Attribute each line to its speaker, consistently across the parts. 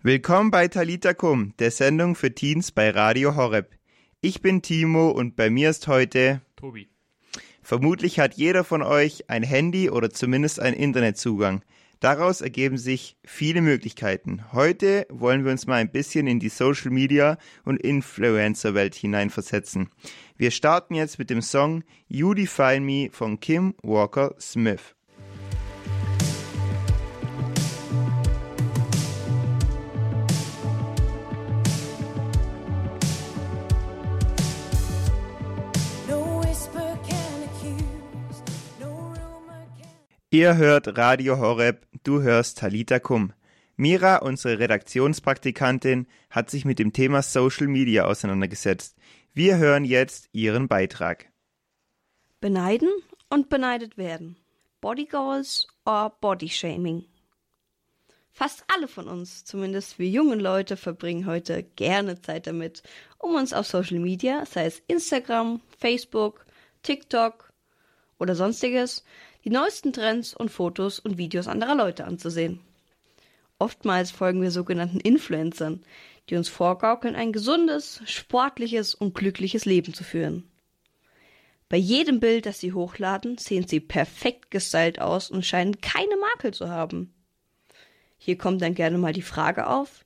Speaker 1: Willkommen bei Talita Kum, der Sendung für Teens bei Radio Horeb. Ich bin Timo und bei mir ist heute
Speaker 2: Tobi.
Speaker 1: Vermutlich hat jeder von euch ein Handy oder zumindest einen Internetzugang. Daraus ergeben sich viele Möglichkeiten. Heute wollen wir uns mal ein bisschen in die Social Media und Influencer Welt hineinversetzen. Wir starten jetzt mit dem Song You Define Me von Kim Walker Smith. Ihr hört Radio Horeb, du hörst Talita Kum. Mira, unsere Redaktionspraktikantin, hat sich mit dem Thema Social Media auseinandergesetzt. Wir hören jetzt ihren Beitrag.
Speaker 3: Beneiden und beneidet werden. Body Goals or Body Shaming. Fast alle von uns, zumindest wir jungen Leute, verbringen heute gerne Zeit damit, um uns auf Social Media, sei es Instagram, Facebook, TikTok oder sonstiges, die neuesten Trends und Fotos und Videos anderer Leute anzusehen. Oftmals folgen wir sogenannten Influencern, die uns vorgaukeln, ein gesundes, sportliches und glückliches Leben zu führen. Bei jedem Bild, das sie hochladen, sehen sie perfekt gestylt aus und scheinen keine Makel zu haben. Hier kommt dann gerne mal die Frage auf,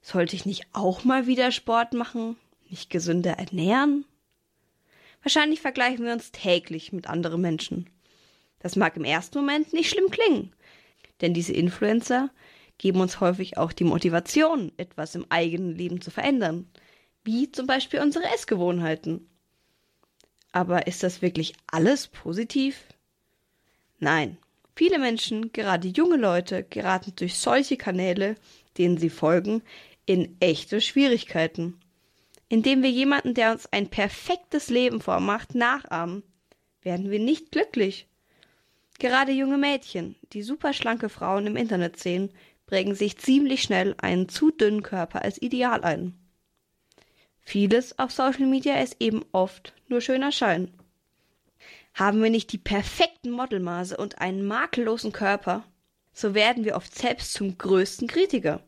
Speaker 3: sollte ich nicht auch mal wieder Sport machen, mich gesünder ernähren? Wahrscheinlich vergleichen wir uns täglich mit anderen Menschen. Das mag im ersten Moment nicht schlimm klingen, denn diese Influencer geben uns häufig auch die Motivation, etwas im eigenen Leben zu verändern, wie zum Beispiel unsere Essgewohnheiten. Aber ist das wirklich alles positiv? Nein, viele Menschen, gerade junge Leute, geraten durch solche Kanäle, denen sie folgen, in echte Schwierigkeiten. Indem wir jemanden, der uns ein perfektes Leben vormacht, nachahmen, werden wir nicht glücklich. Gerade junge Mädchen, die superschlanke Frauen im Internet sehen, prägen sich ziemlich schnell einen zu dünnen Körper als Ideal ein. Vieles auf Social Media ist eben oft nur schöner Schein. Haben wir nicht die perfekten Modelmaße und einen makellosen Körper, so werden wir oft selbst zum größten Kritiker.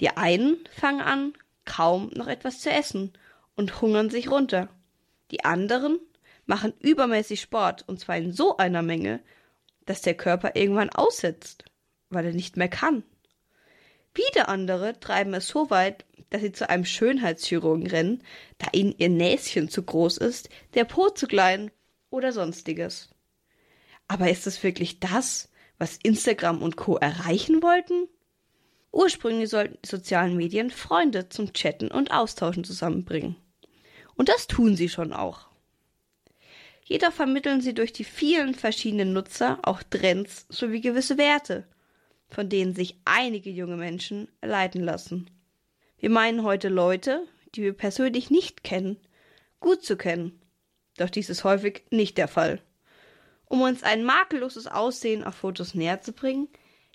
Speaker 3: Die einen fangen an, kaum noch etwas zu essen und hungern sich runter. Die anderen machen übermäßig Sport und zwar in so einer Menge, dass der Körper irgendwann aussetzt, weil er nicht mehr kann. Wieder andere treiben es so weit, dass sie zu einem Schönheitschirurgen rennen, da ihnen ihr Näschen zu groß ist, der Po zu klein oder sonstiges. Aber ist es wirklich das, was Instagram und Co. erreichen wollten? Ursprünglich sollten die sozialen Medien Freunde zum Chatten und Austauschen zusammenbringen. Und das tun sie schon auch. Jedoch vermitteln sie durch die vielen verschiedenen Nutzer auch Trends sowie gewisse Werte, von denen sich einige junge Menschen leiten lassen. Wir meinen heute Leute, die wir persönlich nicht kennen, gut zu kennen. Doch dies ist häufig nicht der Fall. Um uns ein makelloses Aussehen auf Fotos näher zu bringen,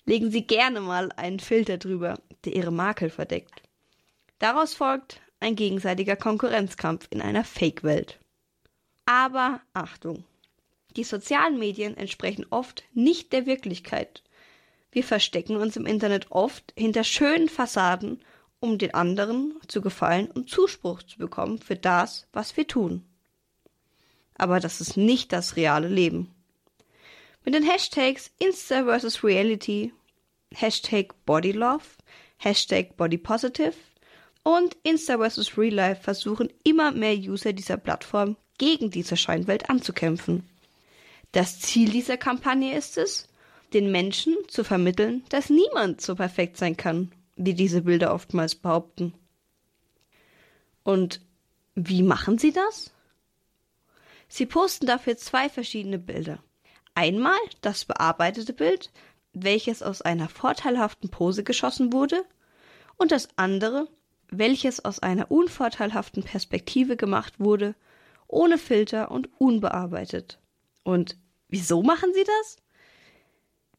Speaker 3: legen sie gerne mal einen Filter drüber, der ihre Makel verdeckt. Daraus folgt ein gegenseitiger Konkurrenzkampf in einer Fake-Welt. Aber Achtung! Die sozialen Medien entsprechen oft nicht der Wirklichkeit. Wir verstecken uns im Internet oft hinter schönen Fassaden, um den anderen zu gefallen und Zuspruch zu bekommen für das, was wir tun. Aber das ist nicht das reale Leben. Mit den Hashtags Insta vs Reality, Hashtag Bodylove, Hashtag Bodypositive und Insta vs Real Life versuchen immer mehr User dieser Plattform gegen diese Scheinwelt anzukämpfen. Das Ziel dieser Kampagne ist es, den Menschen zu vermitteln, dass niemand so perfekt sein kann, wie diese Bilder oftmals behaupten. Und wie machen sie das? Sie posten dafür zwei verschiedene Bilder. Einmal das bearbeitete Bild, welches aus einer vorteilhaften Pose geschossen wurde, und das andere, welches aus einer unvorteilhaften Perspektive gemacht wurde ohne Filter und unbearbeitet. Und wieso machen sie das?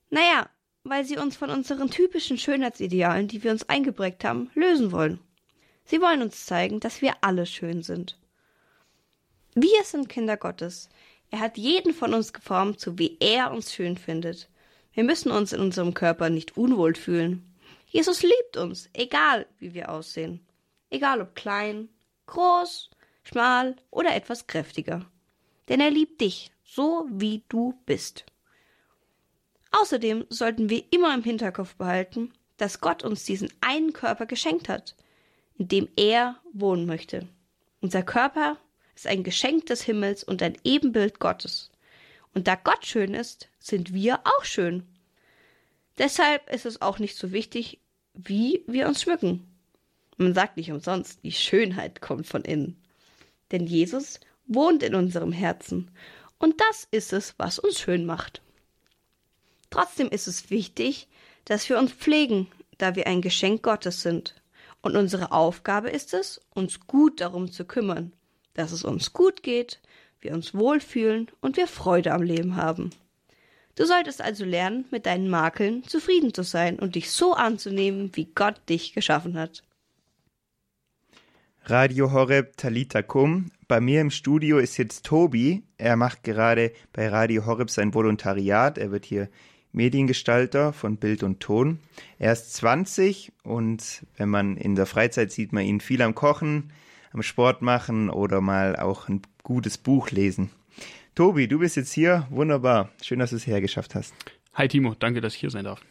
Speaker 3: Naja, weil sie uns von unseren typischen Schönheitsidealen, die wir uns eingeprägt haben, lösen wollen. Sie wollen uns zeigen, dass wir alle schön sind. Wir sind Kinder Gottes. Er hat jeden von uns geformt, so wie er uns schön findet. Wir müssen uns in unserem Körper nicht unwohl fühlen. Jesus liebt uns, egal wie wir aussehen. Egal ob klein, groß, schmal oder etwas kräftiger. Denn er liebt dich, so wie du bist. Außerdem sollten wir immer im Hinterkopf behalten, dass Gott uns diesen einen Körper geschenkt hat, in dem er wohnen möchte. Unser Körper ist ein Geschenk des Himmels und ein Ebenbild Gottes. Und da Gott schön ist, sind wir auch schön. Deshalb ist es auch nicht so wichtig, wie wir uns schmücken. Man sagt nicht umsonst, die Schönheit kommt von innen. Denn Jesus wohnt in unserem Herzen. Und das ist es, was uns schön macht. Trotzdem ist es wichtig, dass wir uns pflegen, da wir ein Geschenk Gottes sind. Und unsere Aufgabe ist es, uns gut darum zu kümmern, dass es uns gut geht, wir uns wohlfühlen und wir Freude am Leben haben. Du solltest also lernen, mit deinen Makeln zufrieden zu sein und dich so anzunehmen, wie Gott dich geschaffen hat.
Speaker 1: Radio Horeb Talita Kum. Bei mir im Studio ist jetzt Tobi. Er macht gerade bei Radio Horeb sein Volontariat. Er wird hier Mediengestalter von Bild und Ton. Er ist 20 und wenn man in der Freizeit sieht man ihn viel am Kochen, am Sport machen oder mal auch ein gutes Buch lesen. Tobi, du bist jetzt hier. Wunderbar. Schön, dass du es hergeschafft hast.
Speaker 2: Hi Timo, danke, dass ich hier sein darf.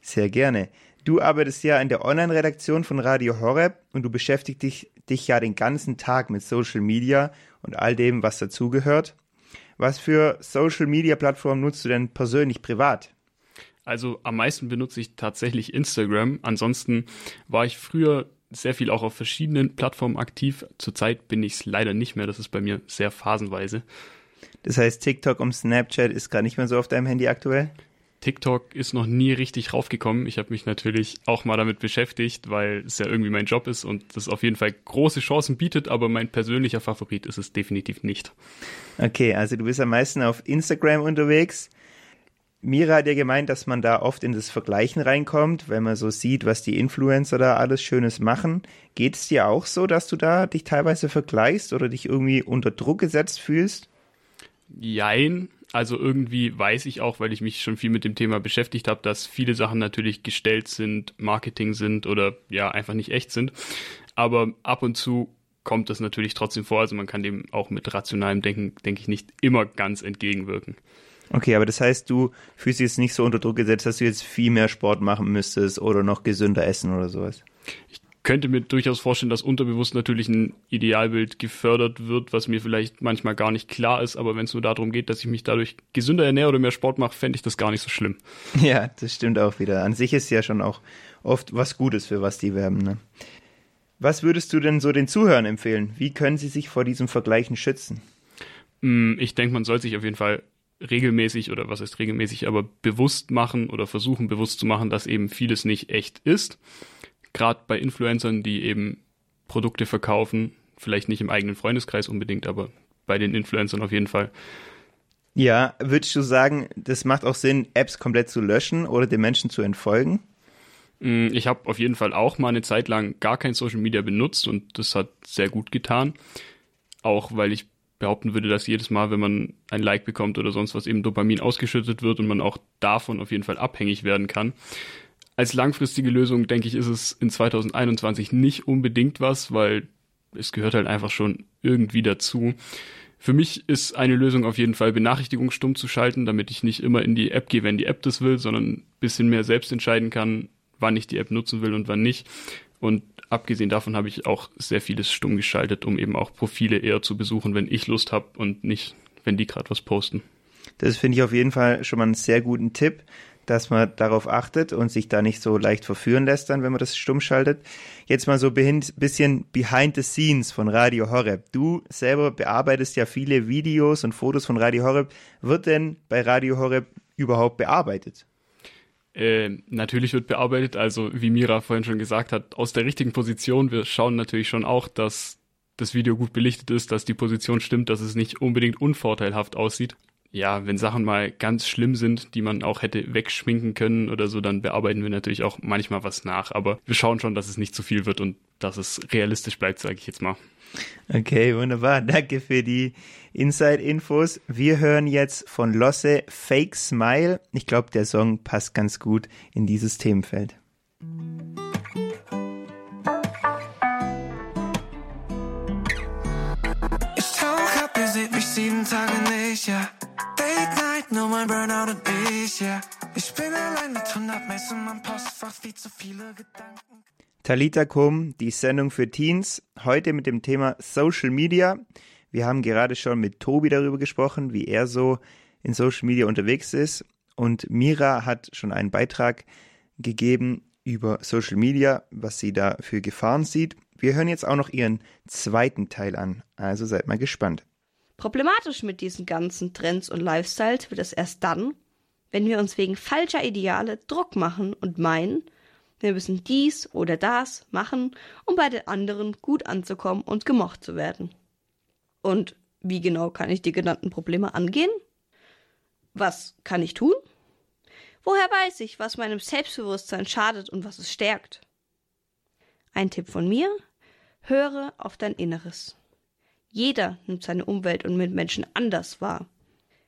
Speaker 1: Sehr gerne. Du arbeitest ja in der Online-Redaktion von Radio Horeb und du beschäftigst dich, dich ja den ganzen Tag mit Social Media und all dem, was dazugehört. Was für Social Media Plattformen nutzt du denn persönlich privat?
Speaker 2: Also am meisten benutze ich tatsächlich Instagram. Ansonsten war ich früher sehr viel auch auf verschiedenen Plattformen aktiv. Zurzeit bin ich es leider nicht mehr. Das ist bei mir sehr phasenweise.
Speaker 1: Das heißt, TikTok und Snapchat ist gar nicht mehr so auf deinem Handy aktuell?
Speaker 2: TikTok ist noch nie richtig raufgekommen. Ich habe mich natürlich auch mal damit beschäftigt, weil es ja irgendwie mein Job ist und das auf jeden Fall große Chancen bietet, aber mein persönlicher Favorit ist es definitiv nicht.
Speaker 1: Okay, also du bist am meisten auf Instagram unterwegs. Mira hat ja gemeint, dass man da oft in das Vergleichen reinkommt, wenn man so sieht, was die Influencer da alles Schönes machen. Geht es dir auch so, dass du da dich teilweise vergleichst oder dich irgendwie unter Druck gesetzt fühlst?
Speaker 2: Jein, also irgendwie weiß ich auch, weil ich mich schon viel mit dem Thema beschäftigt habe, dass viele Sachen natürlich gestellt sind, Marketing sind oder ja einfach nicht echt sind. Aber ab und zu kommt das natürlich trotzdem vor. Also man kann dem auch mit rationalem Denken, denke ich, nicht immer ganz entgegenwirken.
Speaker 1: Okay, aber das heißt, du fühlst dich jetzt nicht so unter Druck gesetzt, dass du jetzt viel mehr Sport machen müsstest oder noch gesünder essen oder sowas?
Speaker 2: Ich könnte mir durchaus vorstellen, dass unterbewusst natürlich ein Idealbild gefördert wird, was mir vielleicht manchmal gar nicht klar ist, aber wenn es nur darum geht, dass ich mich dadurch gesünder ernähre oder mehr Sport mache, fände ich das gar nicht so schlimm.
Speaker 1: Ja, das stimmt auch wieder. An sich ist ja schon auch oft was Gutes, für was die werben. Ne? Was würdest du denn so den Zuhörern empfehlen? Wie können sie sich vor diesem Vergleichen schützen?
Speaker 2: Mm, ich denke, man soll sich auf jeden Fall regelmäßig oder was heißt regelmäßig, aber bewusst machen oder versuchen bewusst zu machen, dass eben vieles nicht echt ist gerade bei Influencern, die eben Produkte verkaufen, vielleicht nicht im eigenen Freundeskreis unbedingt, aber bei den Influencern auf jeden Fall.
Speaker 1: Ja, würdest du sagen, das macht auch Sinn, Apps komplett zu löschen oder den Menschen zu entfolgen?
Speaker 2: Mm, ich habe auf jeden Fall auch mal eine Zeit lang gar kein Social Media benutzt und das hat sehr gut getan. Auch weil ich behaupten würde, dass jedes Mal, wenn man ein Like bekommt oder sonst was, eben Dopamin ausgeschüttet wird und man auch davon auf jeden Fall abhängig werden kann als langfristige Lösung, denke ich, ist es in 2021 nicht unbedingt was, weil es gehört halt einfach schon irgendwie dazu. Für mich ist eine Lösung auf jeden Fall, Benachrichtigungen stumm zu schalten, damit ich nicht immer in die App gehe, wenn die App das will, sondern ein bisschen mehr selbst entscheiden kann, wann ich die App nutzen will und wann nicht. Und abgesehen davon habe ich auch sehr vieles stumm geschaltet, um eben auch Profile eher zu besuchen, wenn ich Lust habe und nicht, wenn die gerade was posten.
Speaker 1: Das finde ich auf jeden Fall schon mal einen sehr guten Tipp dass man darauf achtet und sich da nicht so leicht verführen lässt dann, wenn man das stumm schaltet. Jetzt mal so ein bisschen behind the scenes von Radio Horeb. Du selber bearbeitest ja viele Videos und Fotos von Radio Horeb. Wird denn bei Radio Horeb überhaupt bearbeitet?
Speaker 2: Äh, natürlich wird bearbeitet, also wie Mira vorhin schon gesagt hat, aus der richtigen Position. Wir schauen natürlich schon auch, dass das Video gut belichtet ist, dass die Position stimmt, dass es nicht unbedingt unvorteilhaft aussieht ja, wenn Sachen mal ganz schlimm sind, die man auch hätte wegschminken können oder so, dann bearbeiten wir natürlich auch manchmal was nach. Aber wir schauen schon, dass es nicht zu viel wird und dass es realistisch bleibt, sage ich jetzt mal.
Speaker 1: Okay, wunderbar. Danke für die Inside-Infos. Wir hören jetzt von Losse Fake Smile. Ich glaube, der Song passt ganz gut in dieses Themenfeld. Ich tauch ab, ihr seht mich sieben
Speaker 4: Tage nicht, ja. Date Night, nur mein Burnout und ich, ja. Ich bin allein mit 100 Mails meinem Postfach, wie zu viele Gedanken.
Speaker 1: Talita Kum, die Sendung für Teens, heute mit dem Thema Social Media. Wir haben gerade schon mit Tobi darüber gesprochen, wie er so in Social Media unterwegs ist. Und Mira hat schon einen Beitrag gegeben über Social Media, was sie da für Gefahren sieht. Wir hören jetzt auch noch ihren zweiten Teil an, also seid mal gespannt.
Speaker 3: Problematisch mit diesen ganzen Trends und Lifestyles wird es erst dann, wenn wir uns wegen falscher Ideale Druck machen und meinen, wir müssen dies oder das machen, um bei den anderen gut anzukommen und gemocht zu werden. Und wie genau kann ich die genannten Probleme angehen? Was kann ich tun? Woher weiß ich, was meinem Selbstbewusstsein schadet und was es stärkt? Ein Tipp von mir? Höre auf dein Inneres. Jeder nimmt seine Umwelt und Mitmenschen anders wahr.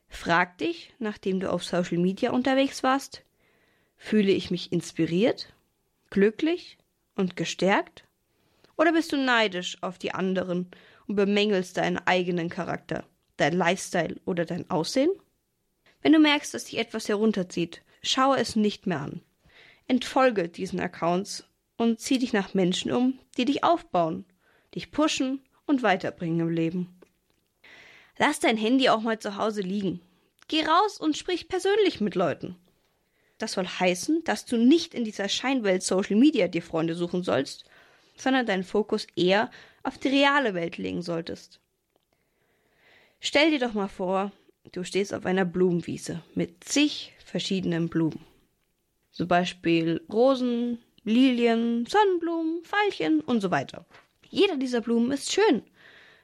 Speaker 3: Frag dich, nachdem du auf Social Media unterwegs warst, fühle ich mich inspiriert, glücklich und gestärkt? Oder bist du neidisch auf die anderen und bemängelst deinen eigenen Charakter, dein Lifestyle oder dein Aussehen? Wenn du merkst, dass dich etwas herunterzieht, schaue es nicht mehr an. Entfolge diesen Accounts und zieh dich nach Menschen um, die dich aufbauen, dich pushen und weiterbringen im Leben. Lass dein Handy auch mal zu Hause liegen. Geh raus und sprich persönlich mit Leuten. Das soll heißen, dass du nicht in dieser Scheinwelt Social Media dir Freunde suchen sollst, sondern deinen Fokus eher auf die reale Welt legen solltest. Stell dir doch mal vor, du stehst auf einer Blumenwiese mit zig verschiedenen Blumen. Zum Beispiel Rosen, Lilien, Sonnenblumen, Veilchen und so weiter. Jeder dieser Blumen ist schön,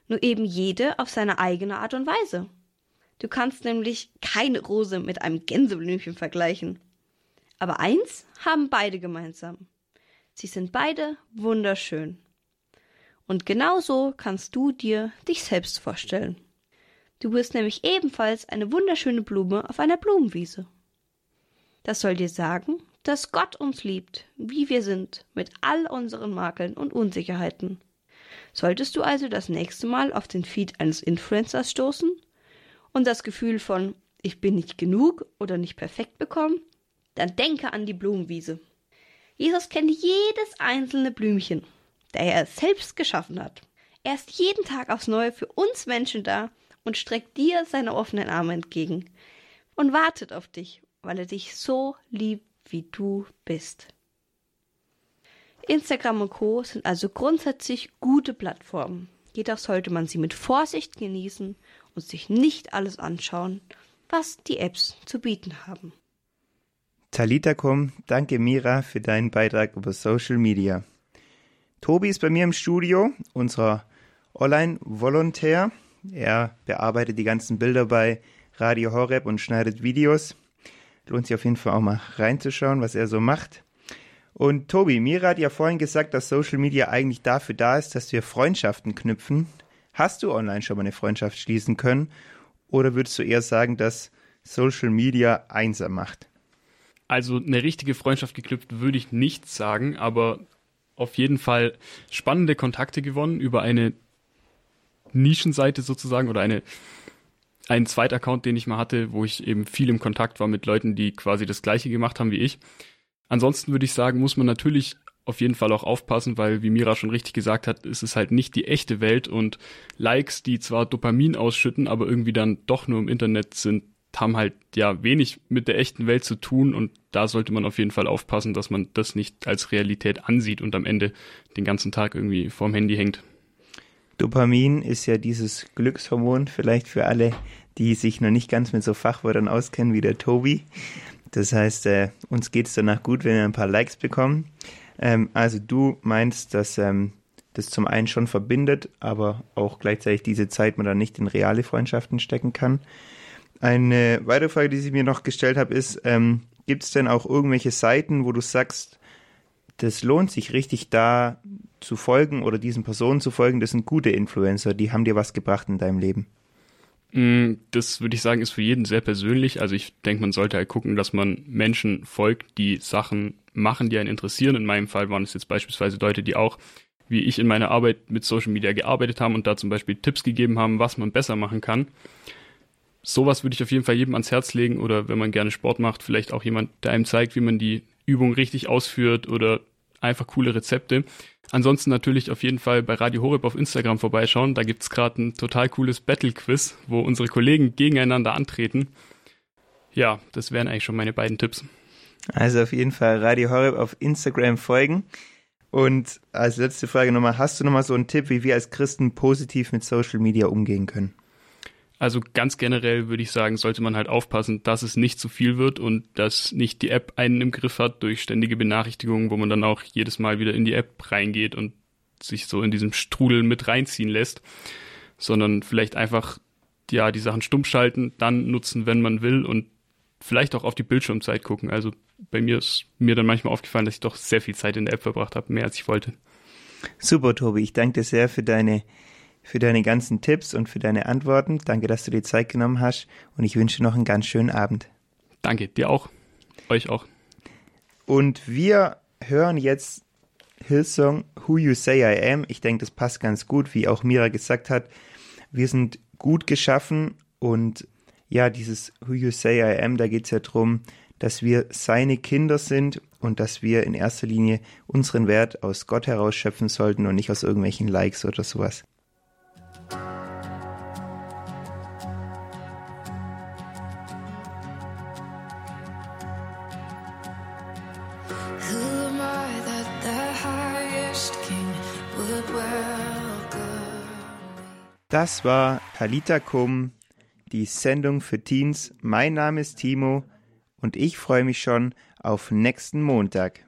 Speaker 3: nur eben jede auf seine eigene Art und Weise. Du kannst nämlich keine Rose mit einem Gänseblümchen vergleichen. Aber eins haben beide gemeinsam. Sie sind beide wunderschön. Und genauso kannst du dir dich selbst vorstellen. Du bist nämlich ebenfalls eine wunderschöne Blume auf einer Blumenwiese. Das soll dir sagen, dass Gott uns liebt, wie wir sind, mit all unseren Makeln und Unsicherheiten. Solltest du also das nächste Mal auf den Feed eines Influencers stoßen und das Gefühl von ich bin nicht genug oder nicht perfekt bekommen, dann denke an die Blumenwiese. Jesus kennt jedes einzelne Blümchen, da er es selbst geschaffen hat. Er ist jeden Tag aufs Neue für uns Menschen da und streckt dir seine offenen Arme entgegen und wartet auf dich, weil er dich so liebt, wie du bist. Instagram und Co. sind also grundsätzlich gute Plattformen. Jedoch sollte man sie mit Vorsicht genießen und sich nicht alles anschauen, was die Apps zu bieten haben.
Speaker 1: Talitakum, danke Mira für deinen Beitrag über Social Media. Tobi ist bei mir im Studio, unser Online-Volontär. Er bearbeitet die ganzen Bilder bei Radio Horeb und schneidet Videos. Lohnt sich auf jeden Fall auch mal reinzuschauen, was er so macht. Und Tobi, Mira hat ja vorhin gesagt, dass Social Media eigentlich dafür da ist, dass wir Freundschaften knüpfen. Hast du online schon mal eine Freundschaft schließen können? Oder würdest du eher sagen, dass Social Media einsam macht?
Speaker 2: Also eine richtige Freundschaft geknüpft würde ich nicht sagen, aber auf jeden Fall spannende Kontakte gewonnen über eine Nischenseite sozusagen oder eine einen Zweitaccount, den ich mal hatte, wo ich eben viel im Kontakt war mit Leuten, die quasi das gleiche gemacht haben wie ich. Ansonsten würde ich sagen, muss man natürlich auf jeden Fall auch aufpassen, weil, wie Mira schon richtig gesagt hat, ist es halt nicht die echte Welt und Likes, die zwar Dopamin ausschütten, aber irgendwie dann doch nur im Internet sind, haben halt ja wenig mit der echten Welt zu tun und da sollte man auf jeden Fall aufpassen, dass man das nicht als Realität ansieht und am Ende den ganzen Tag irgendwie vorm Handy hängt.
Speaker 1: Dopamin ist ja dieses Glückshormon, vielleicht für alle, die sich noch nicht ganz mit so Fachwörtern auskennen wie der Tobi. Das heißt, äh, uns geht es danach gut, wenn wir ein paar Likes bekommen. Ähm, also du meinst, dass ähm, das zum einen schon verbindet, aber auch gleichzeitig diese Zeit man dann nicht in reale Freundschaften stecken kann. Eine weitere Frage, die ich mir noch gestellt habe, ist, ähm, gibt es denn auch irgendwelche Seiten, wo du sagst, das lohnt sich richtig da zu folgen oder diesen Personen zu folgen, das sind gute Influencer, die haben dir was gebracht in deinem Leben?
Speaker 2: Mm, das würde ich sagen, ist für jeden sehr persönlich. Also ich denke, man sollte halt gucken, dass man Menschen folgt, die Sachen machen, die einen interessieren. In meinem Fall waren es jetzt beispielsweise Leute, die auch, wie ich in meiner Arbeit mit Social Media gearbeitet haben und da zum Beispiel Tipps gegeben haben, was man besser machen kann. sowas würde ich auf jeden Fall jedem ans Herz legen oder wenn man gerne Sport macht, vielleicht auch jemand, der einem zeigt, wie man die Übung richtig ausführt oder einfach coole Rezepte. Ansonsten natürlich auf jeden Fall bei Radio Horeb auf Instagram vorbeischauen. Da gibt's gerade ein total cooles Battle-Quiz, wo unsere Kollegen gegeneinander antreten. Ja, das wären eigentlich schon meine beiden Tipps.
Speaker 1: Also auf jeden Fall Radio Horeb auf Instagram folgen. Und als letzte Frage nochmal, hast du nochmal so einen Tipp, wie wir als Christen positiv mit Social Media umgehen können?
Speaker 2: Also ganz generell würde ich sagen, sollte man halt aufpassen, dass es nicht zu viel wird und dass nicht die App einen im Griff hat durch ständige Benachrichtigungen, wo man dann auch jedes Mal wieder in die App reingeht und sich so in diesem Strudel mit reinziehen lässt, sondern vielleicht einfach ja die Sachen stumm schalten, dann nutzen, wenn man will und vielleicht auch auf die Bildschirmzeit gucken. Also bei mir ist mir dann manchmal aufgefallen, dass ich doch sehr viel Zeit in der App verbracht habe, mehr als ich wollte.
Speaker 1: Super, Tobi. Ich danke dir sehr für deine für deine ganzen Tipps und für deine Antworten. Danke, dass du dir Zeit genommen hast und ich wünsche noch einen ganz schönen Abend.
Speaker 2: Danke, dir auch. Euch auch.
Speaker 1: Und wir hören jetzt Hillsong Who You Say I Am. Ich denke, das passt ganz gut, wie auch Mira gesagt hat. Wir sind gut geschaffen und ja, dieses Who You Say I Am, da geht es ja darum, dass wir seine Kinder sind und dass wir in erster Linie unseren Wert aus Gott herausschöpfen sollten und nicht aus irgendwelchen Likes oder sowas. Das war Talita Kum, die Sendung für Teens. Mein Name ist Timo und ich freue mich schon auf nächsten Montag.